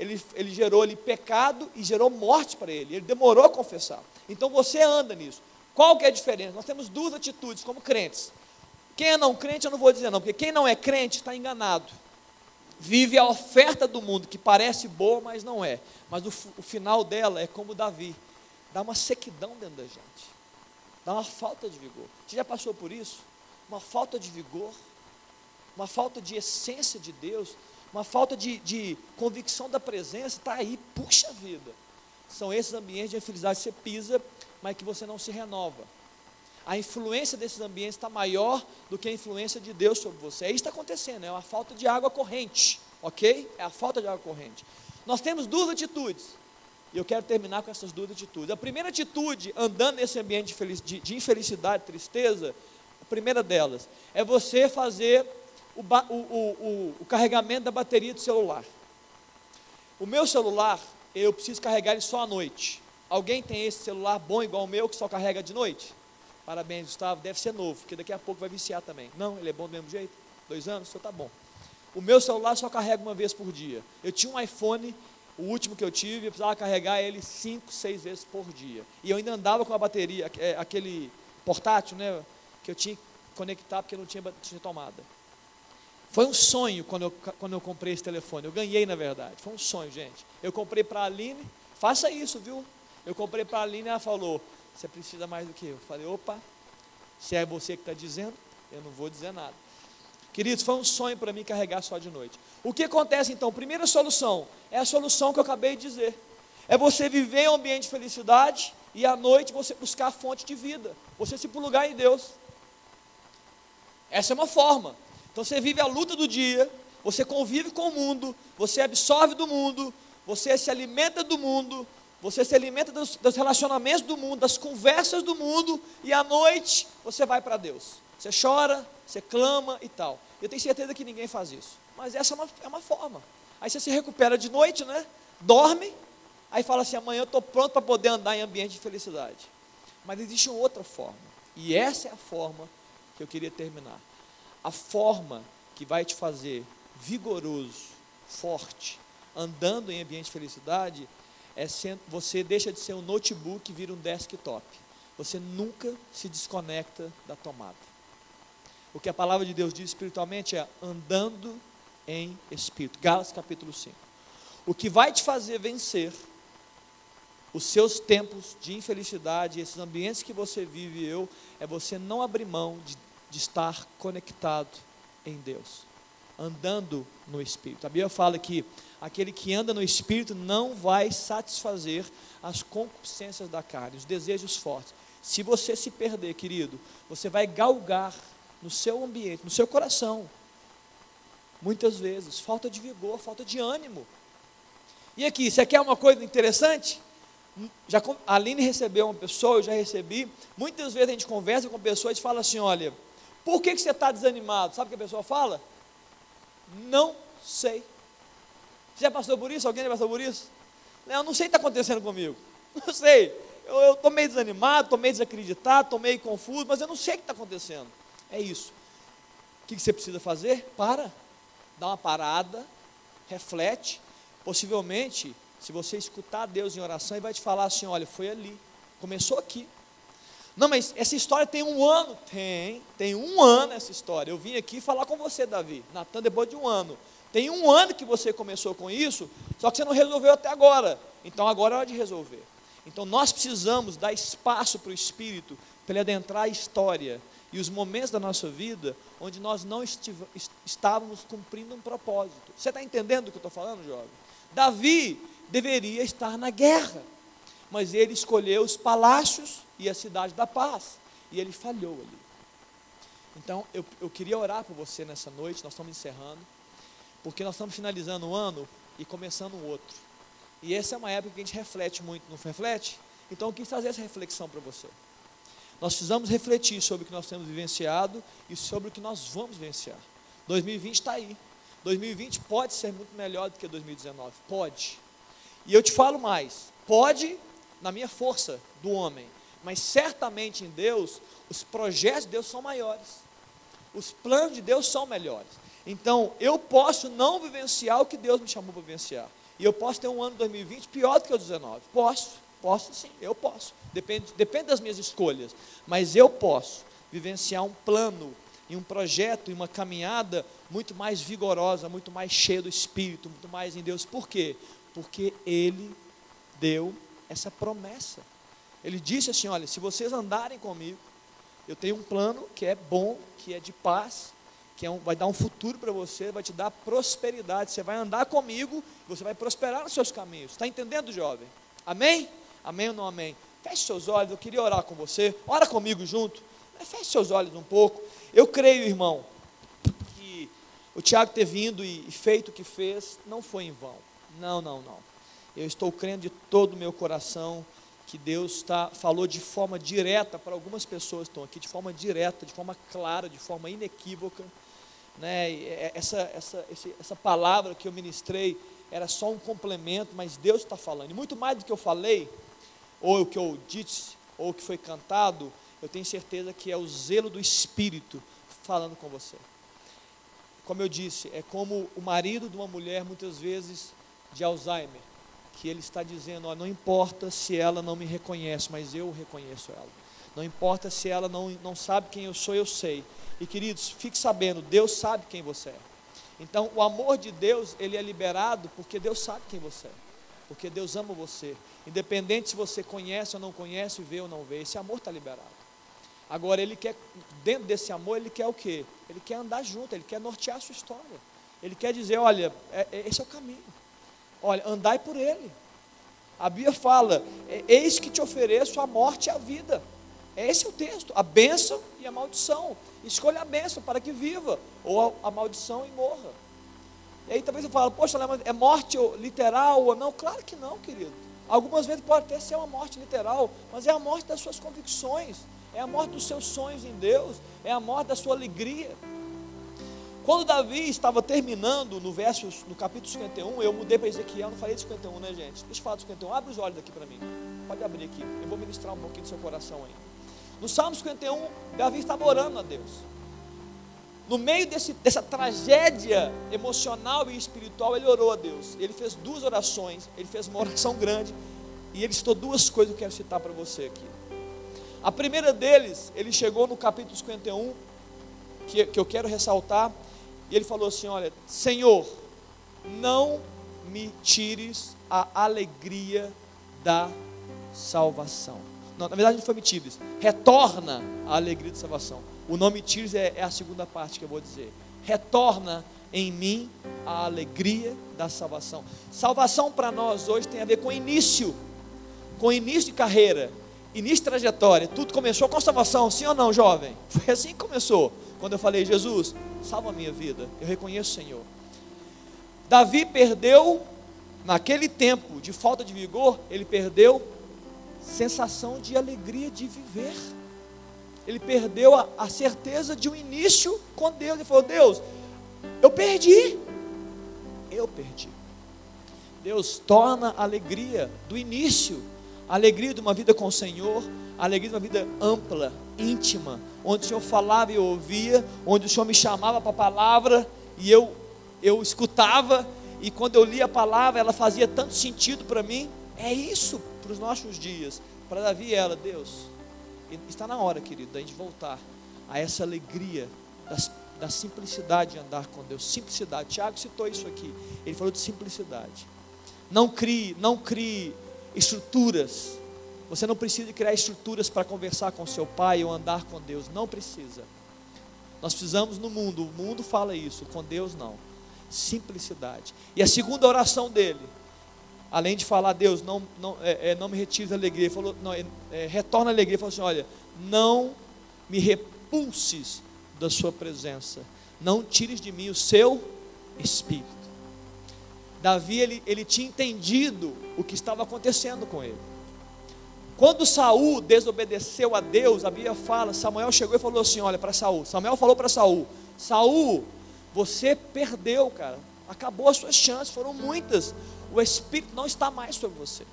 Ele, ele gerou ali pecado e gerou morte para ele. Ele demorou a confessar. Então você anda nisso. Qual que é a diferença? Nós temos duas atitudes como crentes. Quem é não crente, eu não vou dizer não, porque quem não é crente está enganado. Vive a oferta do mundo, que parece boa, mas não é. Mas o, o final dela é como Davi. Dá uma sequidão dentro da gente dá uma falta de vigor. Você já passou por isso? Uma falta de vigor, uma falta de essência de Deus, uma falta de, de convicção da presença, está aí, puxa vida. São esses ambientes de infelicidade que você pisa, mas que você não se renova. A influência desses ambientes está maior do que a influência de Deus sobre você. É isso que está acontecendo, é uma falta de água corrente, ok? É a falta de água corrente. Nós temos duas atitudes. E eu quero terminar com essas duas atitudes. A primeira atitude, andando nesse ambiente de, de infelicidade, tristeza, a primeira delas é você fazer o, o, o, o, carregamento da bateria do celular. O meu celular, eu preciso carregar ele só à noite. Alguém tem esse celular bom igual o meu que só carrega de noite? Parabéns, Gustavo. Deve ser novo, porque daqui a pouco vai viciar também. Não, ele é bom do mesmo jeito? Dois anos? Só tá bom. O meu celular só carrega uma vez por dia. Eu tinha um iPhone o último que eu tive, eu precisava carregar ele cinco, seis vezes por dia. E eu ainda andava com a bateria, é, aquele portátil, né? Que eu tinha que conectar porque não tinha, tinha tomada. Foi um sonho quando eu, quando eu comprei esse telefone. Eu ganhei, na verdade. Foi um sonho, gente. Eu comprei para a Aline. Faça isso, viu? Eu comprei para a Aline e ela falou: Você precisa mais do que eu. Eu falei: Opa, se é você que está dizendo, eu não vou dizer nada. Queridos, foi um sonho para mim carregar só de noite. O que acontece então? Primeira solução é a solução que eu acabei de dizer. É você viver em um ambiente de felicidade e à noite você buscar a fonte de vida. Você se plugar em Deus. Essa é uma forma. Então você vive a luta do dia, você convive com o mundo, você absorve do mundo, você se alimenta do mundo, você se alimenta dos, dos relacionamentos do mundo, das conversas do mundo, e à noite você vai para Deus. Você chora, você clama e tal. Eu tenho certeza que ninguém faz isso. mas essa é uma, é uma forma. Aí você se recupera de noite, né? Dorme, aí fala assim: amanhã eu estou pronto para poder andar em ambiente de felicidade. Mas existe outra forma, e essa é a forma que eu queria terminar. A forma que vai te fazer vigoroso, forte, andando em ambiente de felicidade, é sendo, você deixa de ser um notebook e vira um desktop. Você nunca se desconecta da tomada. O que a palavra de Deus diz espiritualmente é andando em espírito. Gálatas capítulo 5. O que vai te fazer vencer os seus tempos de infelicidade, esses ambientes que você vive eu, é você não abrir mão de, de estar conectado em Deus, andando no Espírito. A Bíblia fala que aquele que anda no Espírito não vai satisfazer as concupiscências da carne, os desejos fortes. Se você se perder, querido, você vai galgar no seu ambiente, no seu coração, muitas vezes, falta de vigor, falta de ânimo. E aqui, você quer uma coisa interessante? Já, a Aline recebeu uma pessoa, eu já recebi. Muitas vezes a gente conversa com pessoas e fala assim: olha, por que, que você está desanimado? Sabe o que a pessoa fala? Não sei. Você já passou por isso? Alguém já passou por isso? Eu não sei o que está acontecendo comigo. Não sei. Eu estou meio desanimado, estou meio desacreditado, estou meio confuso, mas eu não sei o que está acontecendo. É isso. O que, que você precisa fazer? Para. Dá uma parada, reflete. Possivelmente se você escutar Deus em oração, Ele vai te falar assim: olha, foi ali, começou aqui. Não, mas essa história tem um ano. Tem, tem um ano essa história. Eu vim aqui falar com você, Davi, Natan, depois de um ano. Tem um ano que você começou com isso, só que você não resolveu até agora. Então agora é hora de resolver. Então nós precisamos dar espaço para o Espírito, para ele adentrar a história e os momentos da nossa vida onde nós não estávamos cumprindo um propósito. Você está entendendo o que eu estou falando, jovem? Davi deveria estar na guerra, mas ele escolheu os palácios e a cidade da paz, e ele falhou ali. Então, eu, eu queria orar por você nessa noite, nós estamos encerrando, porque nós estamos finalizando o ano e começando o outro. E essa é uma época que a gente reflete muito, não reflete? Então, eu quis fazer essa reflexão para você. Nós precisamos refletir sobre o que nós temos vivenciado e sobre o que nós vamos vivenciar. 2020 está aí. 2020 pode ser muito melhor do que 2019. Pode. E eu te falo mais: pode na minha força do homem, mas certamente em Deus, os projetos de Deus são maiores, os planos de Deus são melhores. Então, eu posso não vivenciar o que Deus me chamou para vivenciar. E eu posso ter um ano 2020 pior do que o 19. Posso, posso sim, eu posso. Depende, depende das minhas escolhas. Mas eu posso vivenciar um plano e um projeto e uma caminhada muito mais vigorosa, muito mais cheia do Espírito, muito mais em Deus. Por quê? Porque Ele deu essa promessa. Ele disse assim: Olha, se vocês andarem comigo, eu tenho um plano que é bom, que é de paz, que é um, vai dar um futuro para você, vai te dar prosperidade. Você vai andar comigo, você vai prosperar nos seus caminhos. Está entendendo, jovem? Amém? Amém ou não amém? Feche seus olhos, eu queria orar com você. Ora comigo junto. Feche seus olhos um pouco. Eu creio, irmão, que o Tiago ter vindo e feito o que fez não foi em vão. Não, não, não. Eu estou crendo de todo o meu coração que Deus tá, falou de forma direta para algumas pessoas estão aqui, de forma direta, de forma clara, de forma inequívoca. Né? Essa, essa, essa palavra que eu ministrei era só um complemento, mas Deus está falando. E muito mais do que eu falei, ou o que eu disse, ou o que foi cantado, eu tenho certeza que é o zelo do Espírito falando com você. Como eu disse, é como o marido de uma mulher, muitas vezes, de Alzheimer, que ele está dizendo: ó, não importa se ela não me reconhece, mas eu reconheço ela. Não importa se ela não, não sabe quem eu sou, eu sei. E queridos, fique sabendo, Deus sabe quem você é. Então, o amor de Deus, ele é liberado porque Deus sabe quem você é. Porque Deus ama você. Independente se você conhece ou não conhece, vê ou não vê, esse amor está liberado. Agora ele quer, dentro desse amor, ele quer o quê? Ele quer andar junto, ele quer nortear a sua história. Ele quer dizer, olha, é, é, esse é o caminho. Olha, andai por ele. A Bíblia fala, é, eis que te ofereço a morte e a vida. Esse é o texto, a bênção e a maldição. Escolha a bênção para que viva, ou a, a maldição e morra. E aí talvez eu falo, poxa, é morte literal ou não? Claro que não, querido. Algumas vezes pode até ser uma morte literal, mas é a morte das suas convicções é a morte dos seus sonhos em Deus, é a morte da sua alegria. Quando Davi estava terminando no verso, no capítulo 51, eu mudei para Ezequiel, não falei de 51, né, gente? Deixa eu falar de 51. Abre os olhos aqui para mim. Pode abrir aqui. Eu vou ministrar um pouquinho do seu coração aí. No Salmo 51, Davi estava orando a Deus. No meio desse, dessa tragédia emocional e espiritual, ele orou a Deus. Ele fez duas orações, ele fez uma oração grande, e ele citou duas coisas que eu quero citar para você aqui. A primeira deles, ele chegou no capítulo 51, que, que eu quero ressaltar, e ele falou assim: Olha, Senhor, não me tires a alegria da salvação. Não, na verdade não foi me tires, retorna a alegria da salvação. O nome tires é, é a segunda parte que eu vou dizer. Retorna em mim a alegria da salvação. Salvação para nós hoje tem a ver com início, com início de carreira, início de trajetória. Tudo começou com salvação, sim ou não, jovem? Foi assim que começou. Quando eu falei, Jesus, salva a minha vida, eu reconheço o Senhor. Davi perdeu, naquele tempo de falta de vigor, ele perdeu sensação de alegria de viver. Ele perdeu a, a certeza de um início com Deus. Ele falou: Deus, eu perdi. Eu perdi. Deus torna a alegria do início, a alegria de uma vida com o Senhor, a alegria de uma vida ampla, íntima, onde o Senhor falava e eu ouvia, onde o Senhor me chamava para a palavra e eu, eu escutava, e quando eu lia a palavra, ela fazia tanto sentido para mim. É isso para os nossos dias. Para Davi, ela, Deus, está na hora, querido, da gente voltar a essa alegria das, da simplicidade de andar com Deus. Simplicidade. Tiago citou isso aqui. Ele falou de simplicidade. Não crie, não crie estruturas você não precisa criar estruturas para conversar com seu pai ou andar com Deus. Não precisa. Nós precisamos no mundo, o mundo fala isso, com Deus não. Simplicidade. E a segunda oração dele, além de falar, Deus, não, não, é, é, não me retire da alegria, ele falou, não, é, é, retorna a alegria, ele falou assim: olha, não me repulses da sua presença, não tires de mim o seu espírito. Davi, ele, ele tinha entendido o que estava acontecendo com ele. Quando Saul desobedeceu a Deus, a Bíblia fala, Samuel chegou e falou assim: olha, para Saul. Samuel falou para Saul: Saul, você perdeu, cara. Acabou as suas chances, foram muitas. O Espírito não está mais sobre você.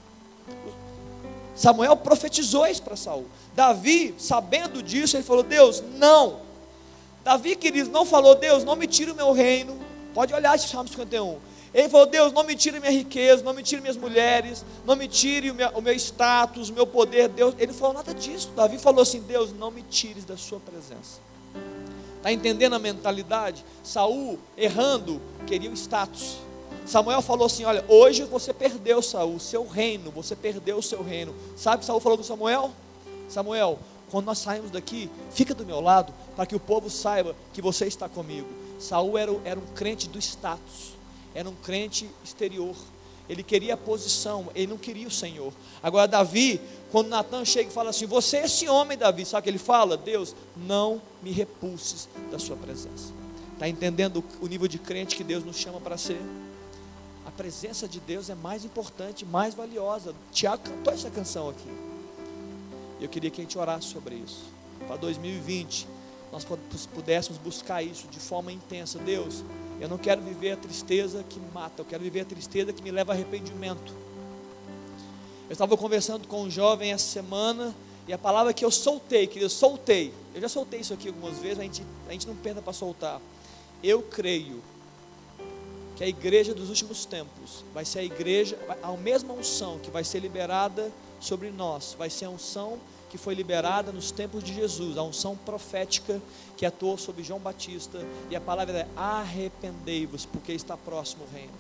Samuel profetizou isso para Saul. Davi, sabendo disso, ele falou: Deus, não. Davi, queridos, não falou: Deus, não me tire o meu reino. Pode olhar esse Salmo 51. Ele falou: Deus, não me tire minha riqueza, não me tire minhas mulheres, não me tire o meu, o meu status, o meu poder. Deus, ele falou nada disso. Davi falou assim: Deus, não me tires da sua presença. Está entendendo a mentalidade? Saul, errando, queria o status. Samuel falou assim: Olha, hoje você perdeu, Saul, seu reino, você perdeu o seu reino. Sabe o que Saul falou com Samuel? Samuel, quando nós saímos daqui, fica do meu lado, para que o povo saiba que você está comigo. Saul era, era um crente do status era um crente exterior. Ele queria a posição, ele não queria o Senhor. Agora, Davi, quando Natan chega e fala assim: Você é esse homem, Davi, sabe o que ele fala? Deus, não me repulses da Sua presença. Está entendendo o nível de crente que Deus nos chama para ser? A presença de Deus é mais importante, mais valiosa. Tiago cantou essa canção aqui. Eu queria que a gente orasse sobre isso. Para 2020, nós pudéssemos buscar isso de forma intensa. Deus, eu não quero viver a tristeza que mata, eu quero viver a tristeza que me leva a arrependimento. Eu estava conversando com um jovem essa semana e a palavra que eu soltei, que eu soltei, eu já soltei isso aqui algumas vezes, a gente, a gente não pensa para soltar. Eu creio que a igreja dos últimos tempos vai ser a igreja, a mesma unção que vai ser liberada sobre nós, vai ser a unção que foi liberada nos tempos de Jesus, a unção profética que atuou sobre João Batista, e a palavra é arrependei-vos, porque está próximo o reino.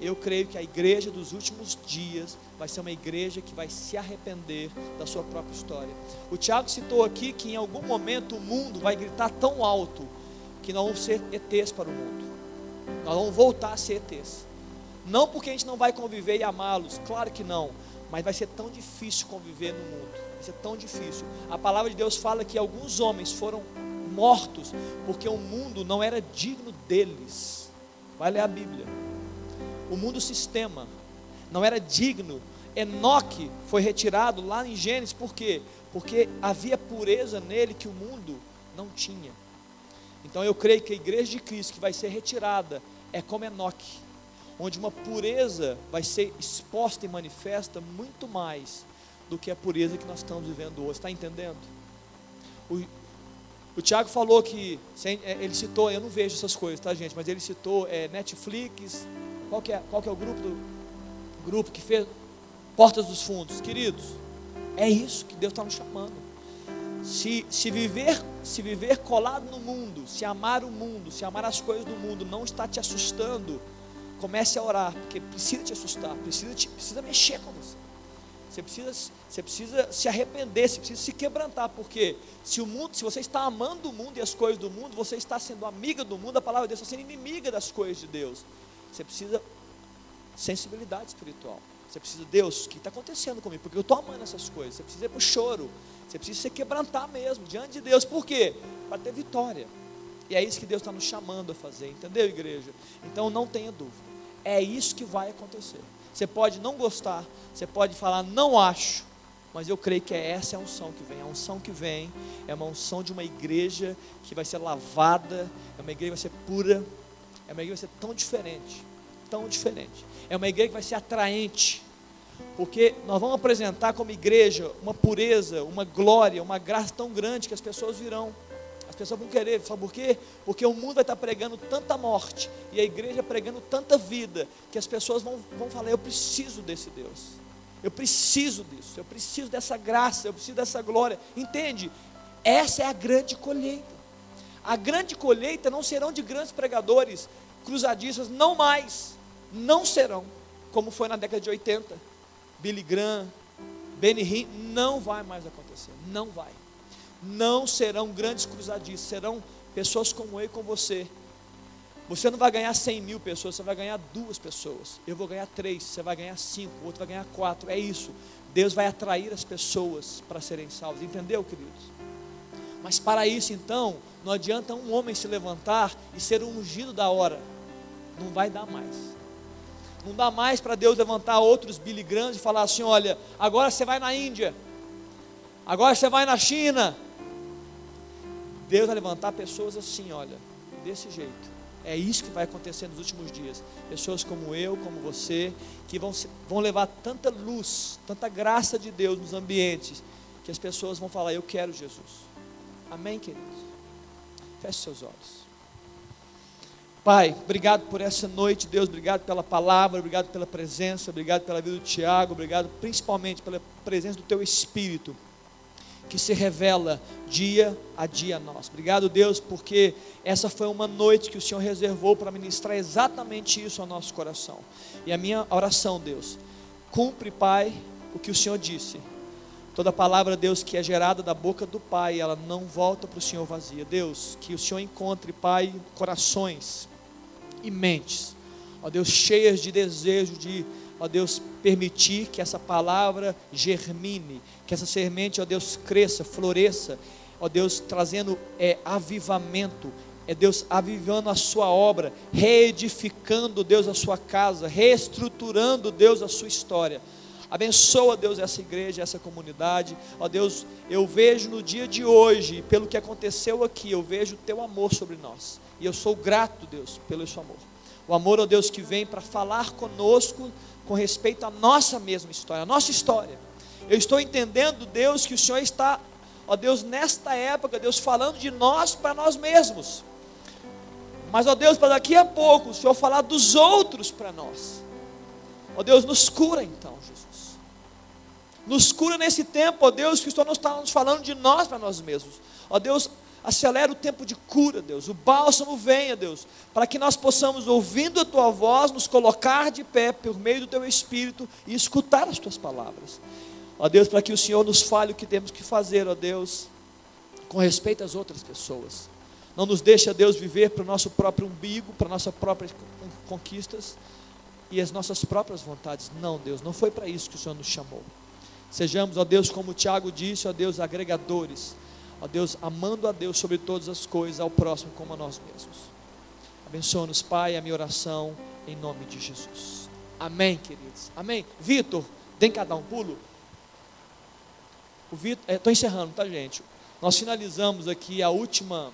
Eu creio que a igreja dos últimos dias vai ser uma igreja que vai se arrepender da sua própria história. O Tiago citou aqui que em algum momento o mundo vai gritar tão alto que nós vamos ser ETs para o mundo. Nós vamos voltar a ser ETs. Não porque a gente não vai conviver e amá-los, claro que não, mas vai ser tão difícil conviver no mundo. Isso é tão difícil. A palavra de Deus fala que alguns homens foram mortos porque o mundo não era digno deles. Vai ler a Bíblia. O mundo sistema não era digno. Enoque foi retirado lá em Gênesis, por quê? Porque havia pureza nele que o mundo não tinha. Então eu creio que a igreja de Cristo que vai ser retirada é como Enoque, onde uma pureza vai ser exposta e manifesta muito mais do que a pureza que nós estamos vivendo hoje. Está entendendo? O, o Tiago falou que, é, ele citou, eu não vejo essas coisas, tá gente? Mas ele citou é, Netflix, qual que, é, qual que é o grupo do grupo que fez Portas dos Fundos? Queridos, é isso que Deus está nos chamando. Se, se, viver, se viver colado no mundo, se amar o mundo, se amar as coisas do mundo não está te assustando, comece a orar, porque precisa te assustar, precisa, te, precisa mexer com você. Você precisa, você precisa se arrepender, você precisa se quebrantar, porque se o mundo, se você está amando o mundo e as coisas do mundo, você está sendo amiga do mundo, a palavra de Deus está sendo inimiga das coisas de Deus. Você precisa sensibilidade espiritual. Você precisa, Deus, o que está acontecendo comigo? Porque eu estou amando essas coisas. Você precisa ir para o choro. Você precisa se quebrantar mesmo diante de Deus. Por quê? Para ter vitória. E é isso que Deus está nos chamando a fazer, entendeu, igreja? Então não tenha dúvida. É isso que vai acontecer. Você pode não gostar, você pode falar, não acho, mas eu creio que é essa é a unção que vem. A unção que vem é uma unção de uma igreja que vai ser lavada, é uma igreja que vai ser pura, é uma igreja que vai ser tão diferente, tão diferente. É uma igreja que vai ser atraente, porque nós vamos apresentar como igreja uma pureza, uma glória, uma graça tão grande que as pessoas virão. As pessoas vão querer, sabe por quê? Porque o mundo vai estar pregando tanta morte e a igreja pregando tanta vida que as pessoas vão, vão falar: Eu preciso desse Deus, eu preciso disso, eu preciso dessa graça, eu preciso dessa glória. Entende? Essa é a grande colheita. A grande colheita não serão de grandes pregadores, cruzadistas, não mais, não serão, como foi na década de 80. Billy Graham, Benny Hinn, não vai mais acontecer, não vai não serão grandes cruzadistas, serão pessoas como eu e com você. Você não vai ganhar 100 mil pessoas, você vai ganhar duas pessoas. Eu vou ganhar três, você vai ganhar cinco, o outro vai ganhar quatro. É isso. Deus vai atrair as pessoas para serem salvas. Entendeu, queridos? Mas para isso, então, não adianta um homem se levantar e ser ungido da hora. Não vai dar mais. Não dá mais para Deus levantar outros Billy Graham e falar assim: olha, agora você vai na Índia, agora você vai na China, Deus vai levantar pessoas assim, olha, desse jeito. É isso que vai acontecer nos últimos dias. Pessoas como eu, como você, que vão, vão levar tanta luz, tanta graça de Deus nos ambientes, que as pessoas vão falar: Eu quero Jesus. Amém, queridos? Feche seus olhos. Pai, obrigado por essa noite, Deus, obrigado pela palavra, obrigado pela presença, obrigado pela vida do Tiago, obrigado principalmente pela presença do Teu Espírito que se revela dia a dia a nós. Obrigado, Deus, porque essa foi uma noite que o Senhor reservou para ministrar exatamente isso ao nosso coração. E a minha oração, Deus, cumpre, Pai, o que o Senhor disse. Toda palavra, Deus, que é gerada da boca do Pai, ela não volta para o Senhor vazia. Deus, que o Senhor encontre, Pai, corações e mentes, ó Deus, cheias de desejo de ó Deus, permitir que essa palavra germine, que essa semente, ó Deus, cresça, floresça, ó Deus, trazendo é, avivamento, é Deus avivando a sua obra, reedificando, Deus, a sua casa, reestruturando, Deus, a sua história. Abençoa, Deus, essa igreja, essa comunidade. Ó Deus, eu vejo no dia de hoje, pelo que aconteceu aqui, eu vejo o teu amor sobre nós. E eu sou grato, Deus, pelo seu amor. O amor, ó Deus, que vem para falar conosco com respeito à nossa mesma história, a nossa história. Eu estou entendendo, Deus, que o Senhor está, ó Deus, nesta época, Deus, falando de nós para nós mesmos. Mas, ó Deus, para daqui a pouco, o Senhor falar dos outros para nós. Ó Deus, nos cura então, Jesus. Nos cura nesse tempo, ó Deus, que o Senhor não está nos falando de nós para nós mesmos. Ó Deus, Acelera o tempo de cura, Deus. O bálsamo venha, Deus, para que nós possamos, ouvindo a tua voz, nos colocar de pé por meio do teu espírito e escutar as tuas palavras. Ó Deus, para que o Senhor nos fale o que temos que fazer, ó Deus, com respeito às outras pessoas. Não nos deixe, Deus, viver para o nosso próprio umbigo, para nossas próprias conquistas e as nossas próprias vontades. Não, Deus, não foi para isso que o Senhor nos chamou. Sejamos, ó Deus, como o Tiago disse, ó Deus, agregadores Ó Deus, amando a Deus sobre todas as coisas, ao próximo como a nós mesmos. Abençoa-nos, Pai, a minha oração, em nome de Jesus. Amém, queridos. Amém. Vitor, tem cada um pulo? O Vitor, estou é, encerrando, tá, gente? Nós finalizamos aqui a última